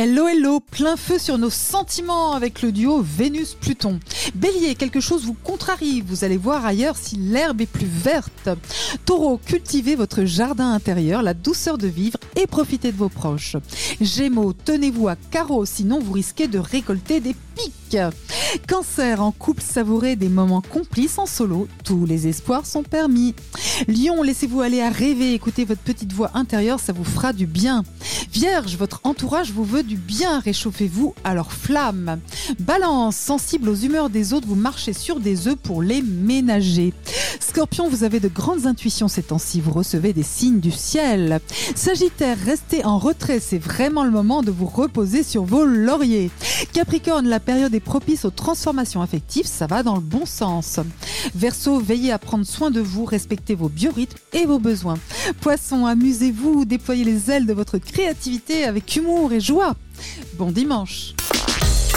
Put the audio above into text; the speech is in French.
Hello hello, plein feu sur nos sentiments avec le duo Vénus-Pluton. Bélier, quelque chose vous contrarie, vous allez voir ailleurs si l'herbe est plus verte. Taureau, cultivez votre jardin intérieur, la douceur de vivre et profitez de vos proches. Gémeaux, tenez-vous à carreau, sinon vous risquez de récolter des pics. Cancer, en couple, savourez des moments complices en solo, tous les espoirs sont permis. Lion, laissez-vous aller à rêver, écoutez votre petite voix intérieure, ça vous fera du bien. Vierge, votre entourage vous veut du bien, réchauffez-vous à leur flamme. Balance, sensible aux humeurs des autres, vous marchez sur des œufs pour les ménager. Scorpion, vous avez de grandes intuitions ces temps-ci, vous recevez des signes du ciel. Sagittaire, restez en retrait, c'est vraiment le moment de vous reposer sur vos lauriers. Capricorne, la période est propice aux transformations affectives, ça va dans le bon sens. Verseau, veillez à prendre soin de vous, respectez vos biorhythmes et vos besoins. Poisson, amusez-vous, déployez les ailes de votre créativité avec humour et joie. Bon dimanche